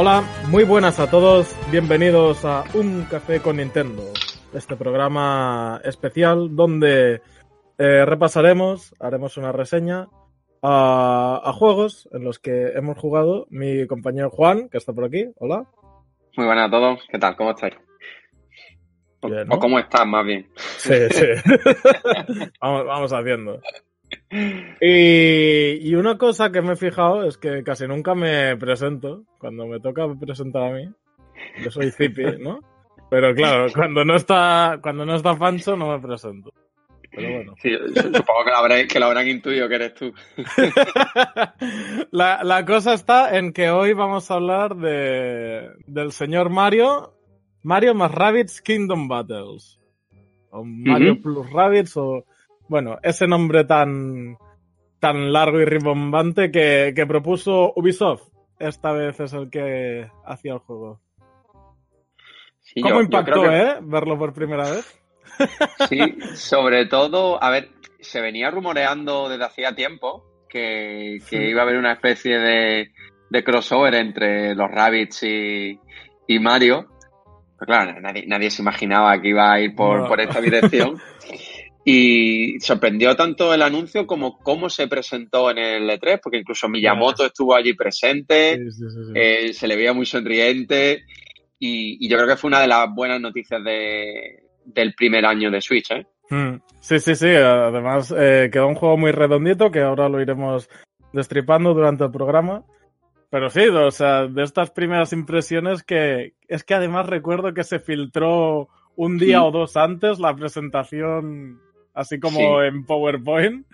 Hola, muy buenas a todos, bienvenidos a Un Café con Nintendo, este programa especial donde eh, repasaremos, haremos una reseña a, a juegos en los que hemos jugado mi compañero Juan, que está por aquí, hola. Muy buenas a todos, ¿qué tal? ¿Cómo estáis? O, Bien, ¿no? o cómo estás, más bien. Sí, sí. vamos, vamos haciendo. Y, y una cosa que me he fijado es que casi nunca me presento cuando me toca presentar a mí. Yo soy Zipi, ¿no? Pero claro, cuando no está, cuando no está Fancho no me presento. Pero bueno. Sí, supongo que lo, habré- que lo habrán intuido que eres tú. La, la cosa está en que hoy vamos a hablar de, del señor Mario, Mario más Rabbids Kingdom Battles. O Mario plus Rabbids o, bueno, ese nombre tan, tan largo y ribombante que, que propuso Ubisoft. Esta vez es el que hacía el juego. Sí, ¿Cómo yo- impactó, que- eh? Verlo por primera vez. Sí, sobre todo, a ver, se venía rumoreando desde hacía tiempo que, que Sí. iba a haber una especie de, de crossover entre los Rabbits y, y Mario. Pero claro, nadie, nadie se imaginaba que iba a ir por, No. por esta dirección. Y sorprendió tanto el anuncio como cómo se presentó en el E3, porque incluso Miyamoto estuvo allí presente. Sí, sí, sí, sí. Eh, se le veía muy sonriente y, y yo creo que fue una de las buenas noticias de, del primer año de Switch. ¿eh? Mm, Sí, sí, sí. Además, eh, quedó un juego muy redondito que ahora lo iremos destripando durante el programa. Pero sí, o sea, de estas primeras impresiones que es que además recuerdo que se filtró un día o dos antes la presentación, así como Sí. en PowerPoint.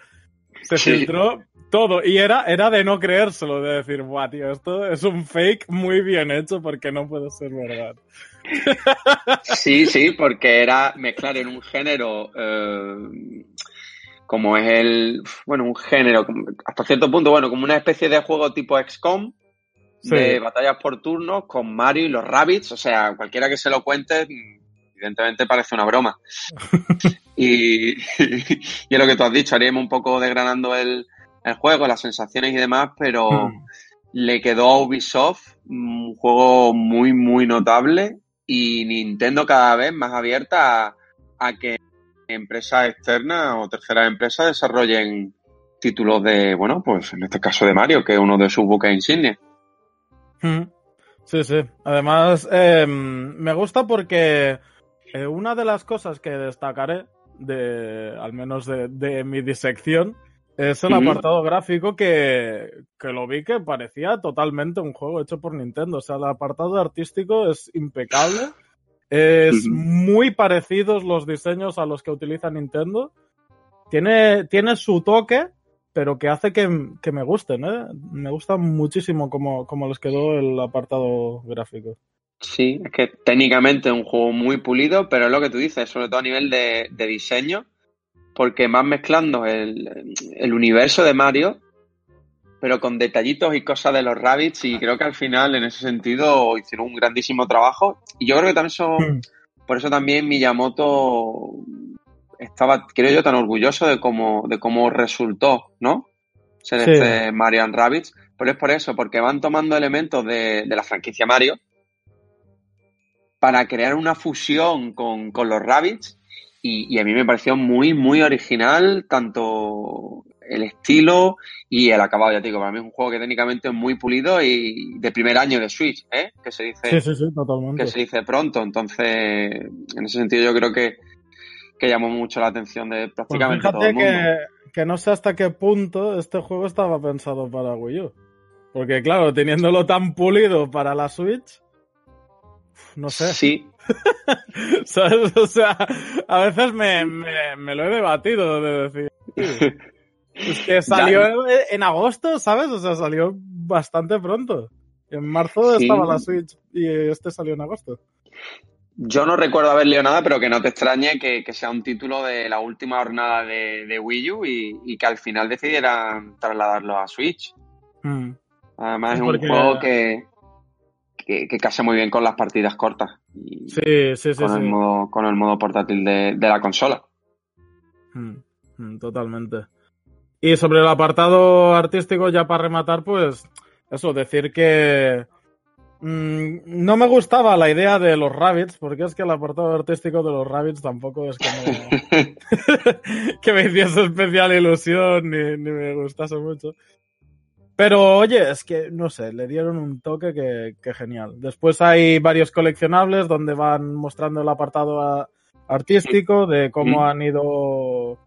Se Sí. filtró todo y era, era de no creérselo, de decir, guau, tío, esto es un fake muy bien hecho porque no puede ser verdad. Sí, sí, porque era mezclar en un género eh, como es el, bueno, un género hasta cierto punto, bueno, como una especie de juego tipo XCOM, Sí. de batallas por turnos con Mario y los Rabbits, o sea, cualquiera que se lo cuente, evidentemente parece una broma. y, y es lo que tú has dicho, haríamos un poco desgranando el, el juego, las sensaciones y demás, pero Mm. le quedó a Ubisoft un juego muy, muy notable y Nintendo cada vez más abierta a, a que empresas externas o terceras empresas desarrollen títulos de, bueno, pues en este caso de Mario, que es uno de sus buques insignias. Mm. Sí, sí. Además, eh, me gusta porque eh, una de las cosas que destacaré, de, al menos de, de mi disección, es el apartado gráfico que, que lo vi que parecía totalmente un juego hecho por Nintendo. O sea, el apartado artístico es impecable. Es muy parecidos los diseños a los que utiliza Nintendo. Tiene, tiene su toque, pero que hace que, que me gusten, ¿eh? Me gusta muchísimo como, como les quedó el apartado gráfico. Sí, es que técnicamente es un juego muy pulido, pero es lo que tú dices, sobre todo a nivel de, de diseño, porque más mezclando el, el universo de Mario, pero con detallitos y cosas de los Rabbits, y creo que al final, en ese sentido, hicieron un grandísimo trabajo. Y yo creo que también eso, por eso también Miyamoto estaba, creo yo, tan orgulloso de cómo, de cómo resultó, ¿no? Ser Sí. este Mario and Rabbids. Pero es por eso, porque van tomando elementos de, de la franquicia Mario para crear una fusión con, con los Rabbids. Y, y a mí me pareció muy, muy original, tanto el estilo y el acabado, ya te digo, para mí es un juego que técnicamente es muy pulido y de primer año de Switch, ¿eh? Que se dice Sí, sí, sí, totalmente. que se dice pronto. Entonces, en ese sentido, yo creo que, que llamó mucho la atención de Pues prácticamente todo fíjate el mundo. que, que no sé hasta qué punto este juego estaba pensado para Wii U. Porque claro, teniéndolo tan pulido para la Switch, no sé. Sí, ¿Sabes? O sea, a veces me, me, me lo he debatido de decir. "Sí, Es que salió en, en agosto, ¿sabes? O sea, salió bastante pronto. En marzo Sí. estaba la Switch y este salió en agosto. yo no recuerdo haber leído nada, pero que no te extrañe que, que sea un título de la última jornada de, de Wii U y, y que al final decidieran trasladarlo a Switch. Mm. Además es un juego que, que, que casa muy bien con las partidas cortas y Sí, sí, sí, con, sí. El modo, con el modo portátil de, de la consola. Mm, mm, Totalmente. Y sobre el apartado artístico, ya para rematar, pues eso, decir que mm, no me gustaba la idea de los rabbits, porque es que el apartado artístico de los rabbits tampoco es como que me hiciese especial ilusión ni, ni me gustase mucho. Pero oye, es que no sé, le dieron un toque que, que genial. Después hay varios coleccionables donde van mostrando el apartado a- artístico de cómo Mm. han ido,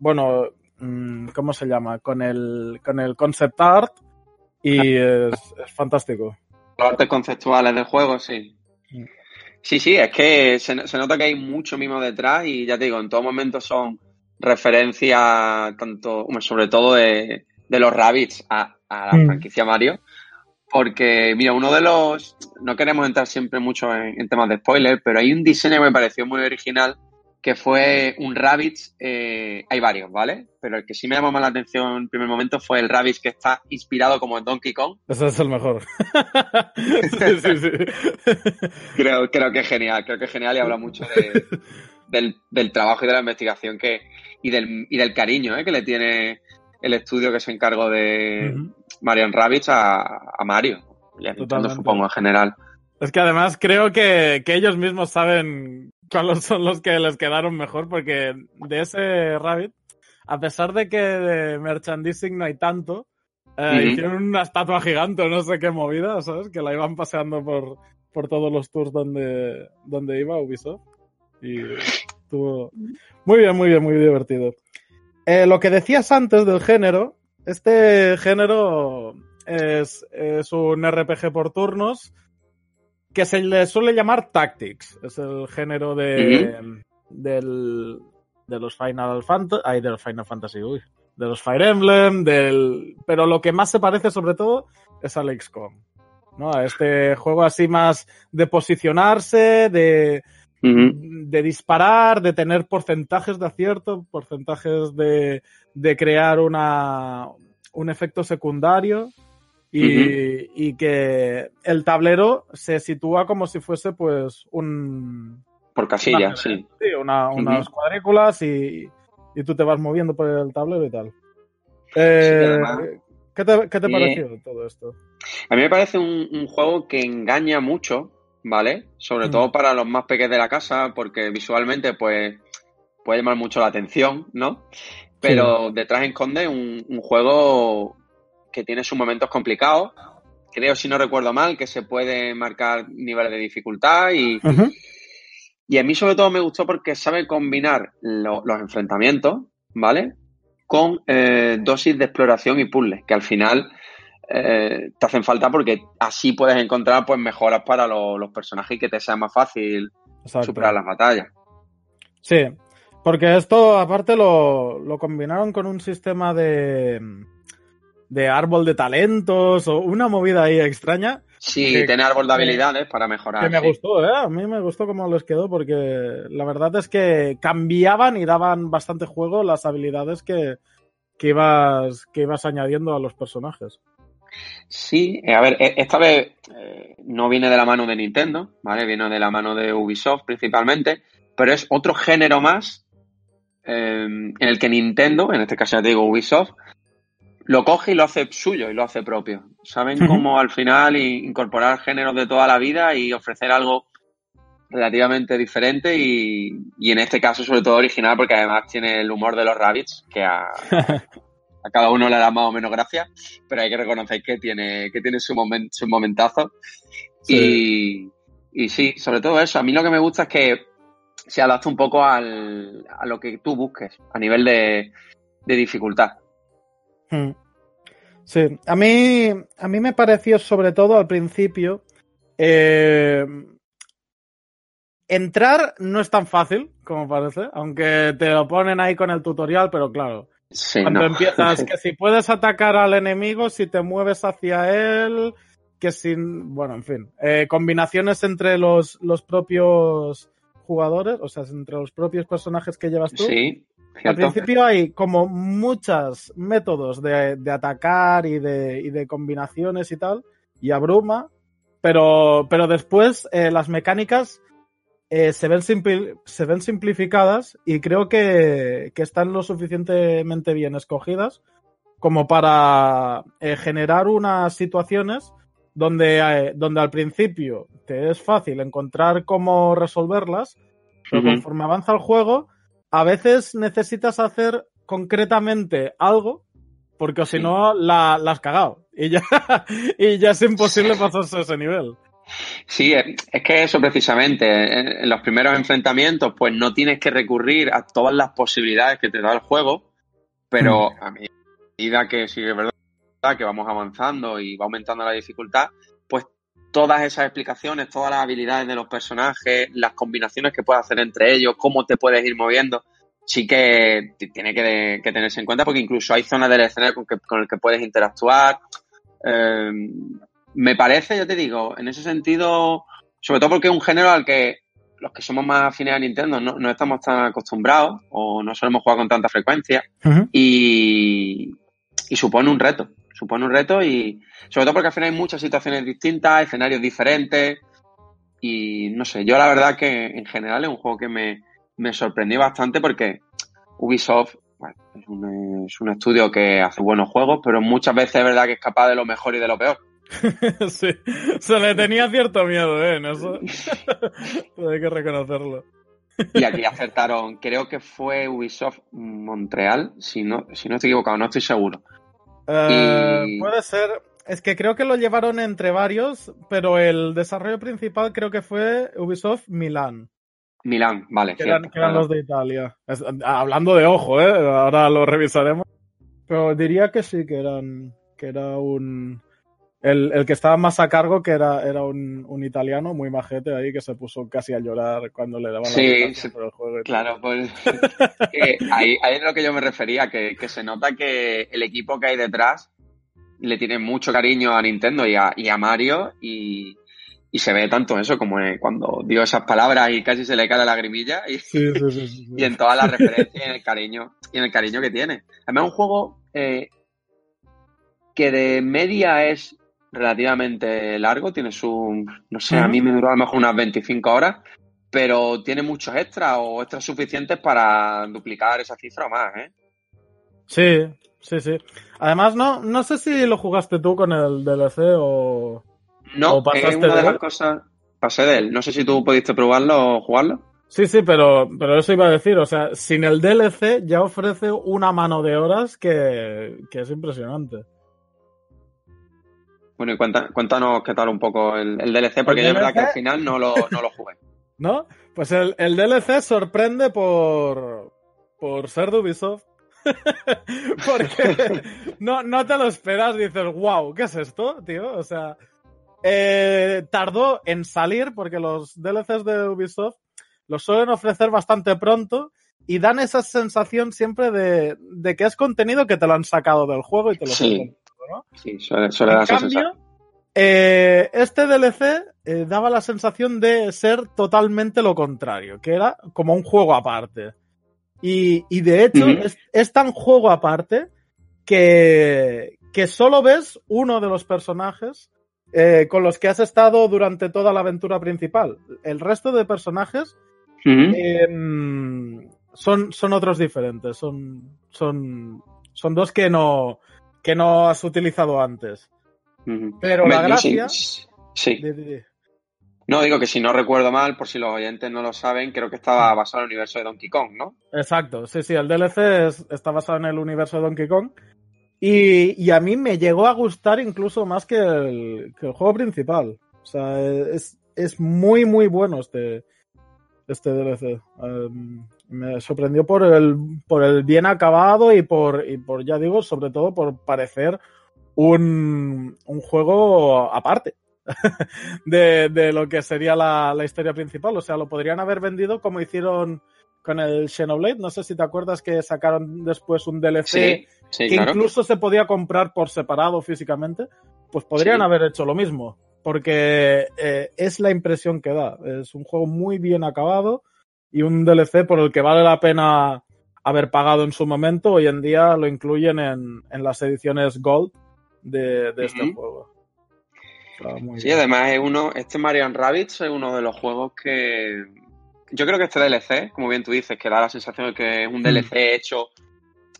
bueno, mm, ¿cómo se llama? Con el, con el concept art y es, es fantástico. Los artes conceptuales del juego, sí. Mm. Sí, sí, es que se, se nota que hay mucho mimo detrás y ya te digo, en todo momento son referencias, tanto, sobre todo de, de los Rabbits a, a la Mm. franquicia Mario. Porque, mira, uno de los. No queremos entrar siempre mucho en, en temas de spoiler, pero hay un diseño que me pareció muy original que fue un Rabbids. eh, hay varios, ¿vale? Pero el que sí me llamó más la atención en primer momento fue el Rabbids que está inspirado como en Donkey Kong. Ese es el mejor. sí, sí, sí. Creo, creo que es genial, creo que es genial y habla mucho de- del, del trabajo y de la investigación que y del, y del cariño ¿eh? que le tiene el estudio que se encargó de. Marion Rabbits a, a Mario y a Nintendo, supongo, en general. Es que además creo que, que ellos mismos saben cuáles son los que les quedaron mejor, porque de ese Rabbit, a pesar de que de merchandising no hay tanto, eh, hicieron una estatua gigante o no sé qué movida, ¿sabes? Que la iban paseando por, por todos los tours donde, donde iba Ubisoft. Y estuvo muy bien, muy bien, muy divertido. Eh, lo que decías antes del género, este género es, es un RPG por turnos que se le suele llamar Tactics. Es el género de, del, de los Final Fantasy. Ay, de los Final Fantasy, uy. De los Fire Emblem, del. Pero lo que más se parece, sobre todo, es al XCOM. ¿no? A este juego así más de posicionarse, de, De disparar, de tener porcentajes de acierto, porcentajes de, de crear una, un efecto secundario y, y que el tablero se sitúa como si fuese pues un... Por casilla, una- sí. sí, una- unas cuadrículas y, y tú te vas moviendo por el tablero y tal. Eh, ¿Qué te, qué te Sí. pareció todo esto? A mí me parece un, un juego que engaña mucho, ¿vale? Sobre Mm. todo para los más pequeños de la casa, porque visualmente, pues, puede llamar mucho la atención, ¿no? Pero detrás esconde un, un juego que tiene sus momentos complicados. Creo, si no recuerdo mal, que se puede marcar niveles de dificultad y, y a mí sobre todo me gustó porque sabe combinar lo- los enfrentamientos, ¿vale? Con eh, dosis de exploración y puzzles, que al final eh, te hacen falta porque así puedes encontrar pues mejoras para lo- los personajes y que te sea más fácil Exacto. superar las batallas. Sí, porque esto aparte lo, lo combinaron con un sistema de, de árbol de talentos o una movida ahí extraña Sí, Que- tiene árbol de habilidades para mejorar. que me sí. gustó, ¿eh? A mí me gustó cómo les quedó porque la verdad es que cambiaban y daban bastante juego las habilidades que, que, ibas, que ibas añadiendo a los personajes. Sí, eh, a ver, e- esta vez eh, no viene de la mano de Nintendo, ¿vale? Viene de la mano de Ubisoft principalmente, pero es otro género más eh, en el que Nintendo, en este caso ya te digo Ubisoft, lo coge y lo hace suyo y lo hace propio. Saben cómo al final incorporar géneros de toda la vida y ofrecer algo relativamente diferente y, y en este caso sobre todo original porque además tiene el humor de los rabbits que a, a cada uno le da más o menos gracia pero hay que reconocer que tiene que tiene su momen- su momentazo. Y, y sí sobre todo eso. A mí lo que me gusta es que se adapta un poco al, a lo que tú busques a nivel de, de dificultad. Hmm. Sí, a mí, a mí me pareció sobre todo al principio eh, entrar no es tan fácil como parece, aunque te lo ponen ahí con el tutorial, pero claro, Sí, cuando no. empiezas que si puedes atacar al enemigo, si te mueves hacia él, que sin, bueno, en fin, eh, combinaciones entre los, los propios jugadores, o sea, entre los propios personajes que llevas tú. Sí, Al principio hay como muchos métodos de, de atacar y de, y de combinaciones y tal, y abruma, pero, pero después eh, las mecánicas eh, se, ven se ven simplificadas y creo que, que están lo suficientemente bien escogidas como para eh, generar unas situaciones donde, eh, donde al principio te es fácil encontrar cómo resolverlas, pero conforme avanza el juego, a veces necesitas hacer concretamente algo, porque si no la, la has cagado. Y ya, y ya es imposible pasarse ese nivel. Sí, es es que eso precisamente, en, los primeros enfrentamientos, pues no tienes que recurrir a todas las posibilidades que te da el juego, pero a medida que sí es verdad que vamos avanzando y va aumentando la dificultad, pues todas esas explicaciones, todas las habilidades de los personajes, las combinaciones que puedes hacer entre ellos, cómo te puedes ir moviendo, sí que tiene que, que tenerse en cuenta porque incluso hay zonas del escenario con, que, con el que puedes interactuar. Eh, me parece, ya te digo, en ese sentido, sobre todo porque es un género al que los que somos más afines a Nintendo no, no estamos tan acostumbrados o no solemos jugar con tanta frecuencia y, y supone un reto, supone un reto y sobre todo porque al final hay muchas situaciones distintas, escenarios diferentes y no sé, yo la verdad que en general es un juego que me, me sorprendió bastante porque Ubisoft bueno, es, un, es un estudio que hace buenos juegos, pero muchas veces es verdad que es capaz de lo mejor y de lo peor. sí, se le tenía cierto miedo, ¿eh? En eso. Hay que reconocerlo. Y aquí acertaron, creo que fue Ubisoft Montreal, si no, si no estoy equivocado, no estoy seguro. Eh, Y- Puede ser. Es que creo que lo llevaron entre varios, pero el desarrollo principal creo que fue Ubisoft Milán, Milán, vale, que eran, cierto, que eran claro. los de Italia. Es- hablando de ojo, ¿eh? Ahora lo revisaremos. Pero diría que sí, que eran. Que era un. El, el que estaba más a cargo, que era, era un, un italiano muy majete ahí, que se puso casi a llorar cuando le daban Sí, la por el juego. Claro, pues ahí, ahí es lo que yo me refería, que, que se nota que el equipo que hay detrás le tiene mucho cariño a Nintendo y a, y a Mario y, y se ve tanto eso como cuando dio esas palabras y casi se le cae la lagrimilla y, sí, sí. y en todas las referencias y en el cariño y en el cariño que tiene. Además es un juego eh, que de media es relativamente largo, tiene su, no sé, a mí me duró a lo mejor unas 25 horas, pero tiene muchos extras o extras suficientes para duplicar esa cifra o más, ¿eh? Sí, sí, sí. Además, no, no sé si lo jugaste tú con el DLC o. No, ¿O pasaste es una de de las él? cosas, pasé de él. No sé si tú pudiste probarlo o jugarlo. Sí, sí, pero, pero eso iba a decir. O sea, sin el DLC ya ofrece una mano de horas que, que es impresionante. Bueno, y cuenta- cuéntanos qué tal un poco el, el DLC, porque yo es verdad que al final no lo, no lo jugué. ¿No? Pues el, el DLC sorprende por. por ser de Ubisoft. Porque no, no te lo esperas, dices, wow, ¿qué es esto, tío? O sea, eh, tardó en salir porque los DLCs de Ubisoft los suelen ofrecer bastante pronto y dan esa sensación siempre de, de que es contenido que te lo han sacado del juego y te lo Sí. ¿No? Sí, suele, suele En dar cambio, sensación. eh, este DLC eh, daba la sensación de ser totalmente lo contrario, que era como un juego aparte. Y, y de hecho, es, es tan juego aparte que, que solo ves uno de los personajes eh, con los que has estado durante toda la aventura principal. El resto de personajes eh, son, son otros diferentes. Son, son, son dos que no, que no has utilizado antes. Pero la sí- gracia. Sí. No, digo que si no recuerdo mal, por si los oyentes no lo saben, creo que estaba basado en el universo de Donkey Kong, ¿no? Exacto, sí, sí, el DLC es- está basado en el universo de Donkey Kong. Y, y a mí me llegó a gustar incluso más que el, que el juego principal. O sea, es, es muy, muy bueno este, este DLC. Um, me sorprendió por el, por el bien acabado y por, y por, ya digo, sobre todo por parecer un, un juego aparte de, de lo que sería la, la historia principal. O sea, lo podrían haber vendido como hicieron con el Xenoblade. No sé si te acuerdas que sacaron después un DLC Sí, sí, que claro. incluso se podía comprar por separado físicamente. Pues podrían Sí. haber hecho lo mismo. Porque eh, es la impresión que da. Es un juego muy bien acabado y un DLC por el que vale la pena haber pagado en su momento. Hoy en día lo incluyen en, en las ediciones Gold de, de este juego. Muy Sí, bien. además es uno, este Mario Rabbids es uno de los juegos que yo creo que este DLC, como bien tú dices, que da la sensación de que es un DLC hecho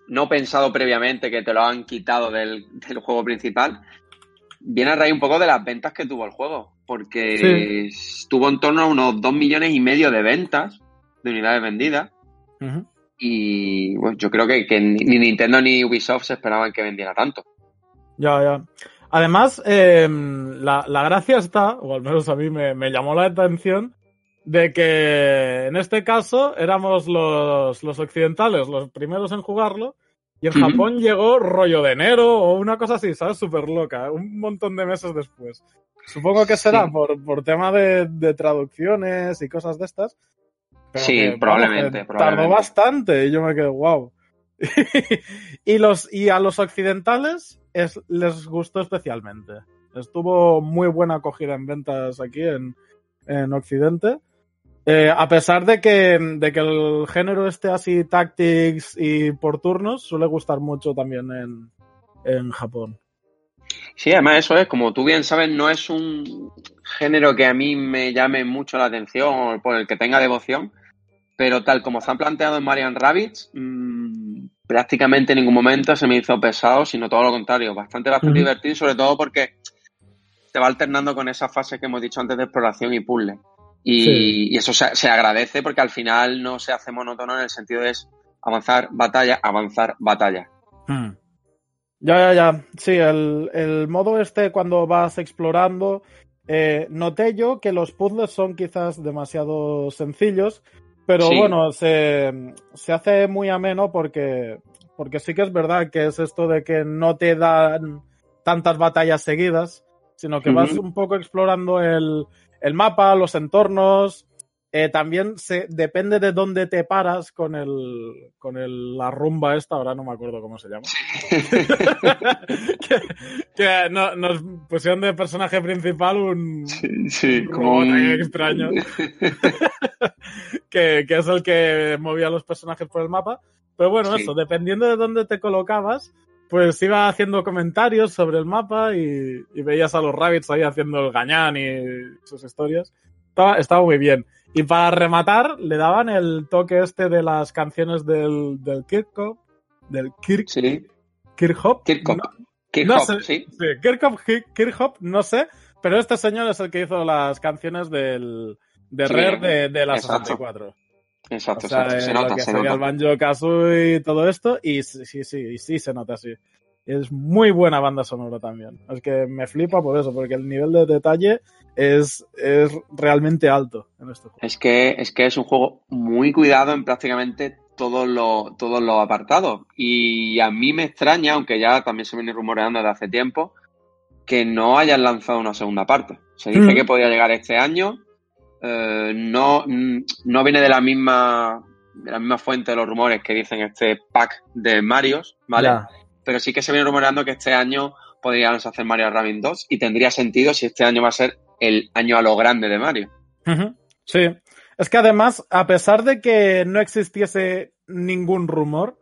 no pensado previamente, que te lo han quitado del, del juego principal, viene a raíz un poco de las ventas que tuvo el juego, porque tuvo en torno a unos 2 millones y medio de ventas, de unidades vendidas, y bueno, yo creo que, que ni ni Nintendo ni Ubisoft se esperaban que vendiera tanto. Ya, ya. Además, eh, la, la gracia está, o al menos a mí me, me llamó la atención, de que en este caso éramos los, los occidentales los primeros en jugarlo, y en. Japón llegó rollo de enero o una cosa así, ¿sabes? Súper loca, un montón de meses después. Supongo que será Sí. por, por tema de, de traducciones y cosas de estas. Pero Sí, que, vamos, probablemente, que probablemente. Tardó bastante y yo me quedé, wow. y, los, y a los occidentales es- les gustó especialmente. Estuvo muy buena acogida en ventas aquí en, en Occidente. Eh, a pesar de que, de que el género este así tactics y por turnos suele gustar mucho también en, en Japón. Sí, además eso es, como tú bien sabes, no es un género que a mí me llame mucho la atención o por el que tenga devoción, pero tal como se han planteado en Marian Rabbits, mmm, prácticamente en ningún momento se me hizo pesado, sino todo lo contrario, bastante, bastante divertido, sobre todo porque te va alternando con esas fases que hemos dicho antes de exploración y puzzle. Y, Sí. y eso se, se agradece porque al final no se hace monótono en el sentido de es avanzar, batalla, avanzar, batalla. Ya, ya, ya. Sí, el, el modo este cuando vas explorando. eh, noté yo que los puzzles son quizás demasiado sencillos, pero Sí. bueno, se, se hace muy ameno porque, porque sí que es verdad que es esto de que no te dan tantas batallas seguidas, sino que vas un poco explorando el, el mapa, los entornos. Eh, también se, depende de dónde te paras con el con el, la rumba esta, ahora no me acuerdo cómo se llama. que que no- nos pusieron de personaje principal un, Sí, sí, Un como un- extraño. que, que es el que movía los personajes por el mapa. Pero bueno, Sí. eso, dependiendo de dónde te colocabas, pues iba haciendo comentarios sobre el mapa y, y veías a los rabbits ahí haciendo el gañán y sus historias. Estaba, estaba muy bien. Y para rematar, le daban el toque este de las canciones del, del Kirkhope, del Kirk, Sí, Kirkhope. Kirkhope. No- no sé. sí. Sí, Kirkhope, Ki- Kirkhope, no sé, pero este señor es el que hizo las canciones del, de Sí, Rare de, de la exacto. 64. Exacto, O sea, exacto. Se nota, lo que se sería el nota. Banjo Kazooie y todo esto, y sí, sí, sí, sí se nota así. Es muy buena banda sonora también. Es que me flipa por eso, porque el nivel de detalle es, es realmente alto en este juego. Es que, es que es un juego muy cuidado en prácticamente todos los, todos los apartados. Y a mí me extraña, aunque ya también se viene rumoreando desde hace tiempo, que no hayan lanzado una segunda parte. Se dice Mm. que podría llegar este año. eh, no, no viene de la misma de la misma fuente de los rumores que dicen este pack de Marios, ¿vale? Ya. Pero sí que se viene rumoreando que este año podrían hacer Mario Rabbids 2 y tendría sentido si este año va a ser el año a lo grande de Mario. Sí. Es que además, a pesar de que no existiese ningún rumor,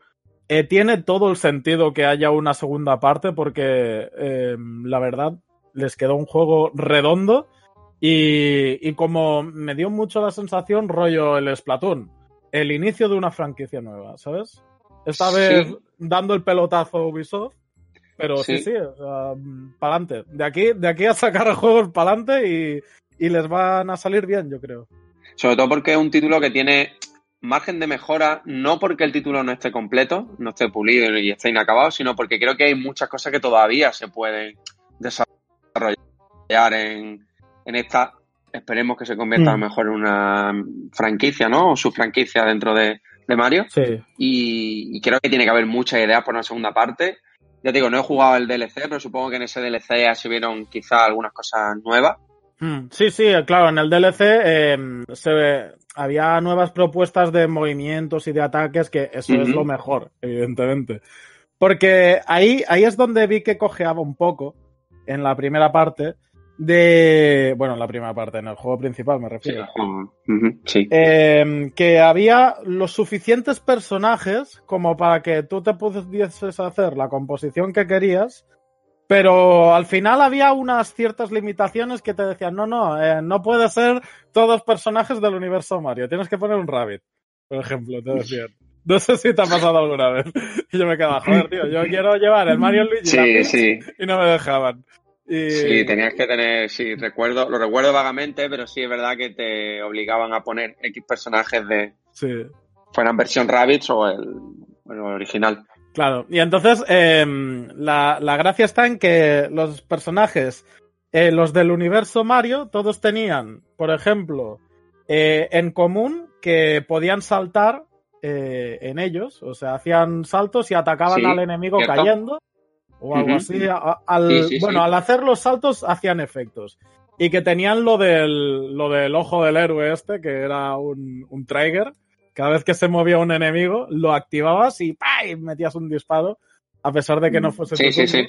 eh, tiene todo el sentido que haya una segunda parte porque eh, la verdad les quedó un juego redondo y, y como me dio mucho la sensación rollo el Splatoon, el inicio de una franquicia nueva, ¿sabes? Esta Sí. Dando el pelotazo a Ubisoft, pero sí, sí, Sí. para adelante. De aquí, de aquí a sacar juegos para adelante y, y les van a salir bien, yo creo. Sobre todo porque es un título que tiene margen de mejora, no porque el título no esté completo, no esté pulido y esté inacabado, sino porque creo que hay muchas cosas que todavía se pueden desarrollar en, en esta. Esperemos que se convierta a lo mejor en una franquicia, ¿no? O su franquicia dentro de, de Mario. Sí. Y, y creo que tiene que haber muchas ideas por una segunda parte. Ya te digo, no he jugado el DLC, pero supongo que en ese DLC ya se vieron quizá algunas cosas nuevas. Mm, Sí, sí, claro, en el DLC eh, se, había nuevas propuestas de movimientos y de ataques, que eso es lo mejor, evidentemente. Porque ahí, ahí es donde vi que cojeaba un poco, en la primera parte, de... Bueno, en la primera parte, en el juego principal me refiero. sí. Eh, que había los suficientes personajes como para que tú te pudieses hacer la composición que querías, pero al final había unas ciertas limitaciones que te decían, no, no, eh, no puede ser todos personajes del universo Mario, tienes que poner un Rabbit, por ejemplo, te decían. No sé si te ha pasado alguna vez. Y yo me quedaba, joder, tío, yo quiero llevar el Mario Luigi Sí, Rabbit", sí. y no me dejaban. Y... Sí, tenías que tener, sí, recuerdo, lo recuerdo vagamente, pero sí es verdad que te obligaban a poner X personajes de, sí. fueran versión Rabbids o el, bueno, el original. Claro, y entonces eh, la, la gracia está en que los personajes, eh, los del universo Mario, todos tenían, por ejemplo, eh, en común que podían saltar eh, en ellos, o sea, hacían saltos y atacaban Sí, al enemigo cierto. cayendo o algo así. a- al, Sí, sí, bueno, sí. al hacer los saltos hacían efectos. Y que tenían lo del, lo del ojo del héroe este, que era un, un trigger. Cada vez que se movía un enemigo, lo activabas y metías un disparo, a pesar de que no fuese. Sí, sí, sí.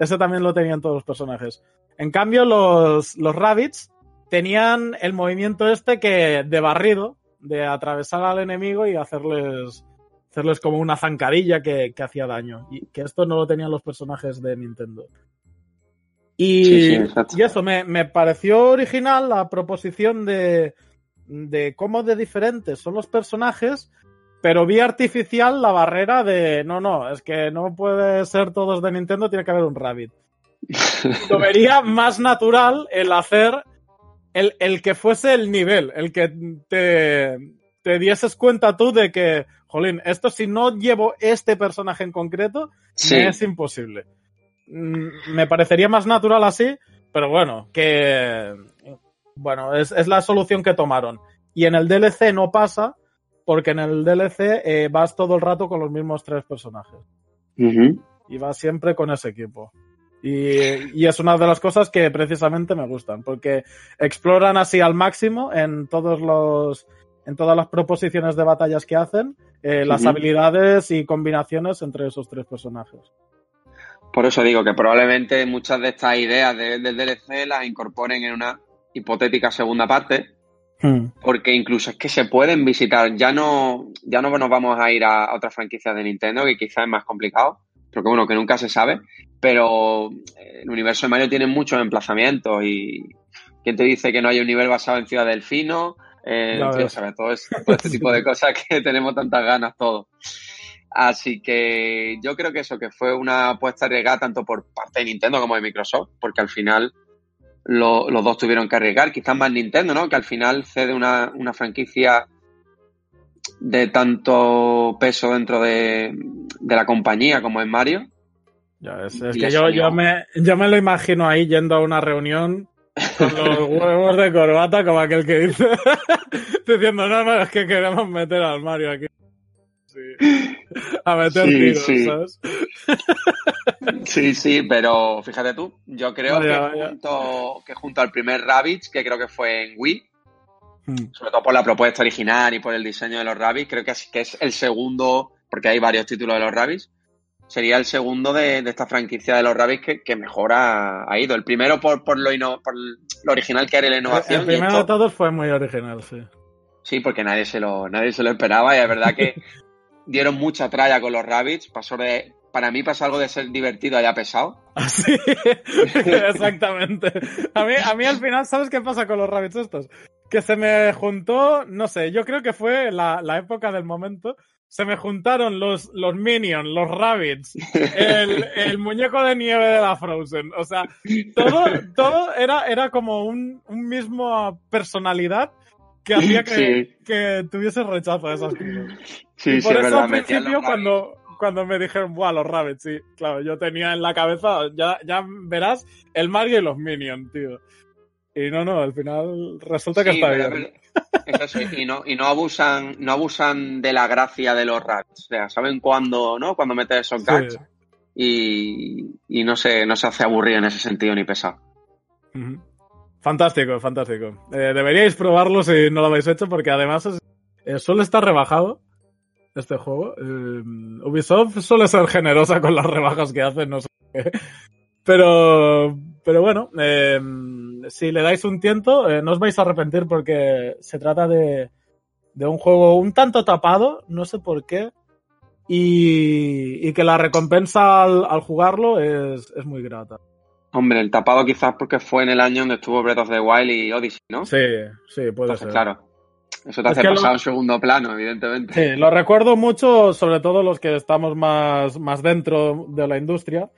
Ese también lo tenían todos los personajes. En cambio, los, los rabbits tenían el movimiento este que de barrido, de atravesar al enemigo y hacerles, hacerles como una zancadilla que, que hacía daño. Y que esto no lo tenían los personajes de Nintendo. Y, Sí, sí, exacto. y eso, me, me pareció original la proposición de, de cómo de diferentes son los personajes, pero vi artificial la barrera de no, no, es que no puede ser todos de Nintendo, tiene que haber un Rabbit. Lo vería más natural el hacer el, el que fuese el nivel, el que te, te dieses cuenta tú de que, jolín, esto si no llevo este personaje en concreto, Sí. es imposible. Mm, Me parecería más natural así, pero bueno, que bueno, es, es la solución que tomaron. Y en el DLC no pasa, porque en el DLC eh, vas todo el rato con los mismos tres personajes. Y vas siempre con ese equipo. Y, y es una de las cosas que precisamente me gustan, porque exploran así al máximo en todos los en todas las proposiciones de batallas que hacen, eh, las habilidades y combinaciones entre esos tres personajes. Por eso digo que probablemente muchas de estas ideas de- del DLC las incorporen en una hipotética segunda parte, porque incluso es que se pueden visitar. Ya no, ya no nos vamos a ir a, a otras franquicias de Nintendo, que quizás es más complicado, pero que bueno, que nunca se sabe. Pero eh, el universo de Mario tiene muchos emplazamientos y ¿quién te dice que no hay un nivel basado en Ciudad Delfino? Eh, sabes, todo, es- todo este tipo de cosas que tenemos tantas ganas todos. Así que yo creo que eso, que fue una apuesta arriesgada tanto por parte de Nintendo como de Microsoft, porque al final lo- los dos tuvieron que arriesgar, quizás más Nintendo, ¿no? Que al final cede una, una franquicia de tanto peso dentro de, de la compañía como es Mario. Ya es Y que yo, yo, me, yo me lo imagino ahí yendo a una reunión con los huevos de corbata, como aquel que dice, diciendo, no, no, es que queremos meter al Mario aquí. Sí. A meter Sí, tiros, sí. ¿sabes? Sí, sí, pero fíjate tú, yo creo Vaya, que, vaya. Junto, que junto al primer Rabbids, que creo que fue en Wii, Hmm. sobre todo por la propuesta original y por el diseño de los Rabbids, creo que es, que es el segundo, porque hay varios títulos de los Rabbids, sería el segundo de, de esta franquicia de los Rabbids que, que mejor ha, ha ido. El primero por, por, lo ino- por lo original que era la innovación. El primero esto- de todos fue muy original, sí. Sí, porque nadie se lo, nadie se lo esperaba y es verdad que dieron mucha tralla con los Rabbids. Pasó de, para mí pasó algo de ser divertido a ya pesado. Así, exactamente. A mí, a mí al final, ¿sabes qué pasa con los rabbits estos? Que se me juntó, no sé, yo creo que fue la, la época del momento. Se me juntaron los, los Minions, los Rabbits, el, el muñeco de nieve de la Frozen. O sea, todo, todo era, era como un, un mismo personalidad que hacía que, Sí. que tuviese rechazo a esas cosas. Sí, y sí, por es eso verdad. al principio cuando, cuando me dijeron, buah, los rabbits, sí, claro, yo tenía en la cabeza, ya, ya verás, el Mario y los Minions, tío. Y no, no, al final resulta que Sí, está pero bien. Eso, y no, y no abusan, no abusan de la gracia de los rats. O sea, saben cuándo, ¿no? Cuando meter esos Sí. gags. y, y no, se, no se hace aburrir en ese sentido ni pesado. Fantástico, fantástico. Eh, deberíais probarlo si no lo habéis hecho, porque además es- eh, suele estar rebajado este juego. Eh, Ubisoft suele ser generosa con las rebajas que hace, no sé qué. Pero, pero bueno, eh, si le dais un tiento, eh, no os vais a arrepentir porque se trata de, de un juego un tanto tapado, no sé por qué, y, y que la recompensa al, al jugarlo es, es muy grata. Hombre, el tapado quizás porque fue en el año donde estuvo Breath of the Wild y Odyssey, ¿no? Sí, sí, puede Entonces, ser. claro, eso te Es hace pasar a un segundo plano, evidentemente. Sí, lo recuerdo mucho, sobre todo los que estamos más, más dentro de la industria.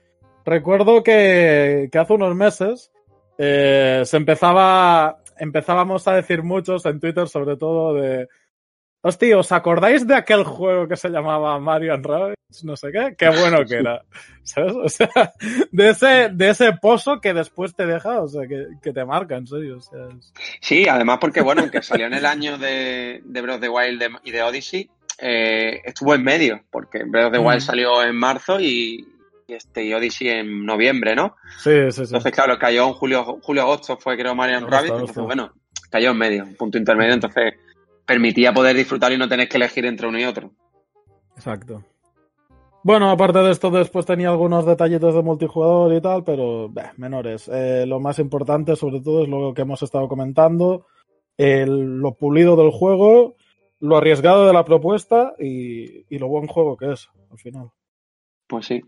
Recuerdo que, que hace unos meses eh, se empezaba, empezábamos a decir muchos en Twitter, sobre todo de, hostia, ¿os acordáis de aquel juego que se llamaba Mario and Rabbids? No sé qué, qué bueno que era. ¿Sabes? O sea, de ese, de ese pozo que después te deja, o sea, que, que te marca, en serio. O sea, es- Sí, además porque, bueno, aunque salió en el año de, de Breath of the Wild y de Odyssey, eh, estuvo en medio, porque Breath of the Wild Mm. salió en marzo y, y este y Odyssey en noviembre, ¿no? sí, sí, sí. Entonces, claro, cayó en julio, julio-agosto, fue creo Mario Agosto, Rabbit, agosto. entonces, bueno, cayó en medio, un punto intermedio, entonces permitía poder disfrutar y no tener que elegir entre uno y otro. Exacto. Bueno, aparte de esto, después tenía algunos detallitos de multijugador y tal, pero bah, menores. Eh, lo más importante, sobre todo, es lo que hemos estado comentando: el- lo pulido del juego, lo arriesgado de la propuesta y, y lo buen juego que es, al final. Pues sí.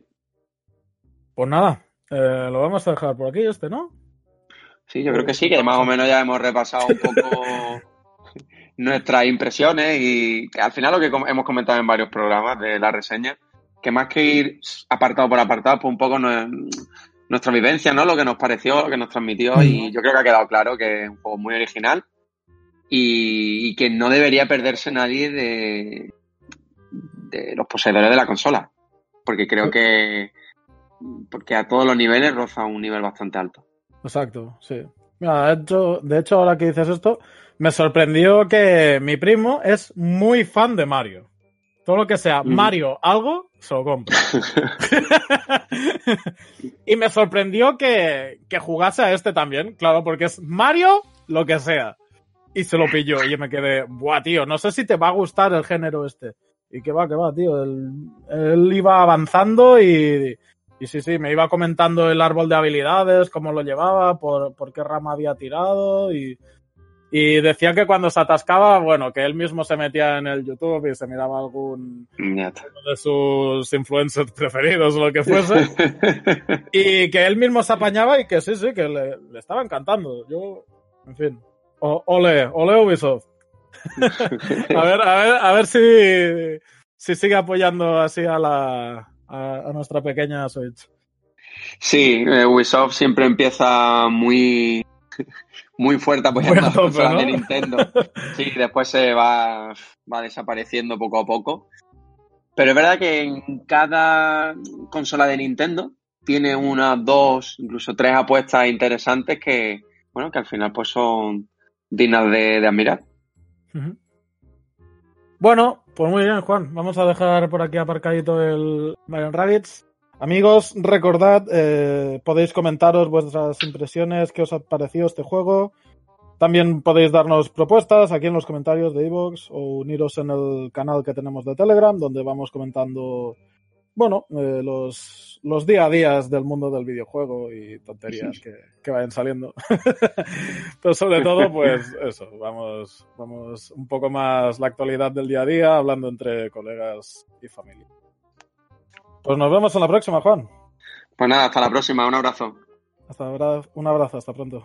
Pues nada, eh, lo vamos a dejar por aquí, este, ¿no? Sí, yo creo que sí, que más o menos ya hemos repasado un poco nuestras impresiones y al final lo que hemos comentado en varios programas de la reseña, que más que ir apartado por apartado, pues un poco nue- nuestra vivencia, ¿no? Lo que nos pareció, lo que nos transmitió y yo creo que ha quedado claro que es un juego muy original y, y que no debería perderse nadie de, de los poseedores de la consola, porque creo que porque a todos los niveles roza un nivel bastante alto. Exacto, sí. Mira, de hecho, de hecho, ahora que dices esto, me sorprendió que mi primo es muy fan de Mario. Todo lo que sea. Mario algo, se lo compra. y me sorprendió que, que jugase a este también, claro, porque es Mario lo que sea. Y se lo pilló y yo me quedé, buah, tío, no sé si te va a gustar el género este. Y que va, que va, tío. Él, él iba avanzando y, y sí, sí, me iba comentando el árbol de habilidades, cómo lo llevaba, por, por qué rama había tirado y, y decía que cuando se atascaba, bueno, que él mismo se metía en el YouTube y se miraba algún de sus influencers preferidos o lo que fuese y que él mismo se apañaba y que sí, sí, que le, le estaba encantando. Yo, en fin, o- ole, ole Ubisoft. a ver, a ver, a ver si, si sigue apoyando así a la a, a nuestra pequeña Switch. Sí, eh, Ubisoft siempre empieza muy, muy fuerte apoyando a tope, ¿no? de Nintendo. Sí, después se va, va desapareciendo poco a poco. Pero es verdad que en cada consola de Nintendo tiene una, dos, incluso tres apuestas interesantes que, bueno, que al final pues son dignas de, de admirar. Bueno, pues muy bien, Juan. Vamos a dejar por aquí aparcadito el Mario Rabbits. Amigos, recordad, eh, podéis comentaros vuestras impresiones, qué os ha parecido este juego. También podéis darnos propuestas aquí en los comentarios de iVoox o uniros en el canal que tenemos de Telegram, donde vamos comentando, bueno, eh, los, los día a días del mundo del videojuego y tonterías que, que vayan saliendo. Pero sobre todo, pues eso, vamos, vamos un poco más la actualidad del día a día, hablando entre colegas y familia. Pues nos vemos en la próxima, Juan. Pues nada, hasta la próxima, un abrazo. Hasta un abrazo, hasta pronto.